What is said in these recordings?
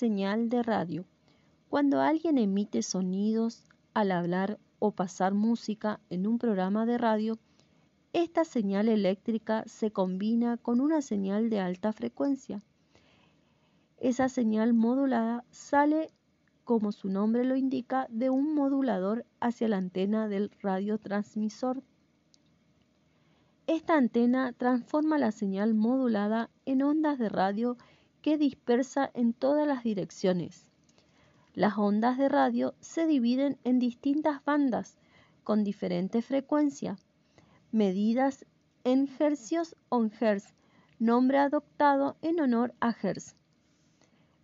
señal de radio. Cuando alguien emite sonidos al hablar o pasar música en un programa de radio, esta señal eléctrica se combina con una señal de alta frecuencia. Esa señal modulada sale, como su nombre lo indica, de un modulador hacia la antena del radiotransmisor. Esta antena transforma la señal modulada en ondas de radio que dispersa en todas las direcciones. Las ondas de radio se dividen en distintas bandas con diferente frecuencia medidas en hercios o hertz, nombre adoptado en honor a Hertz.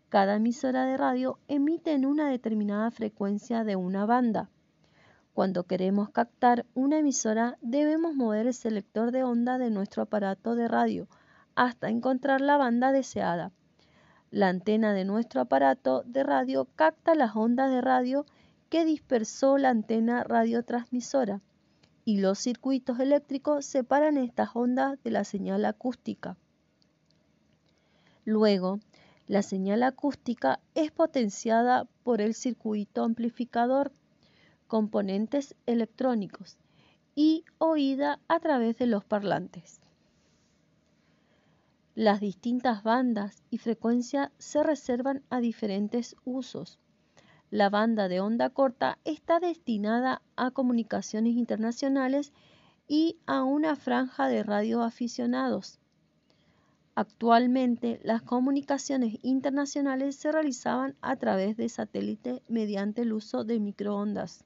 Cada emisora de radio emite en una determinada frecuencia de una banda. Cuando queremos captar una emisora debemos mover el selector de onda de nuestro aparato de radio hasta encontrar la banda deseada. La antena de nuestro aparato de radio capta las ondas de radio que dispersó la antena radiotransmisora y los circuitos eléctricos separan estas ondas de la señal acústica. Luego, la señal acústica es potenciada por el circuito amplificador, componentes electrónicos y oída a través de los parlantes. Las distintas bandas y frecuencias se reservan a diferentes usos. La banda de onda corta está destinada a comunicaciones internacionales y a una franja de radioaficionados. Actualmente, las comunicaciones internacionales se realizaban a través de satélite mediante el uso de microondas.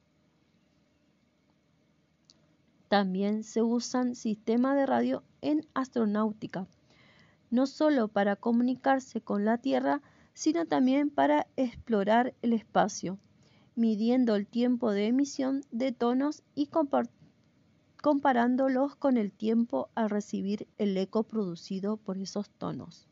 También se usan sistemas de radio en astronáutica, no solo para comunicarse con la Tierra, sino también para explorar el espacio, midiendo el tiempo de emisión de tonos y comparándolos con el tiempo al recibir el eco producido por esos tonos.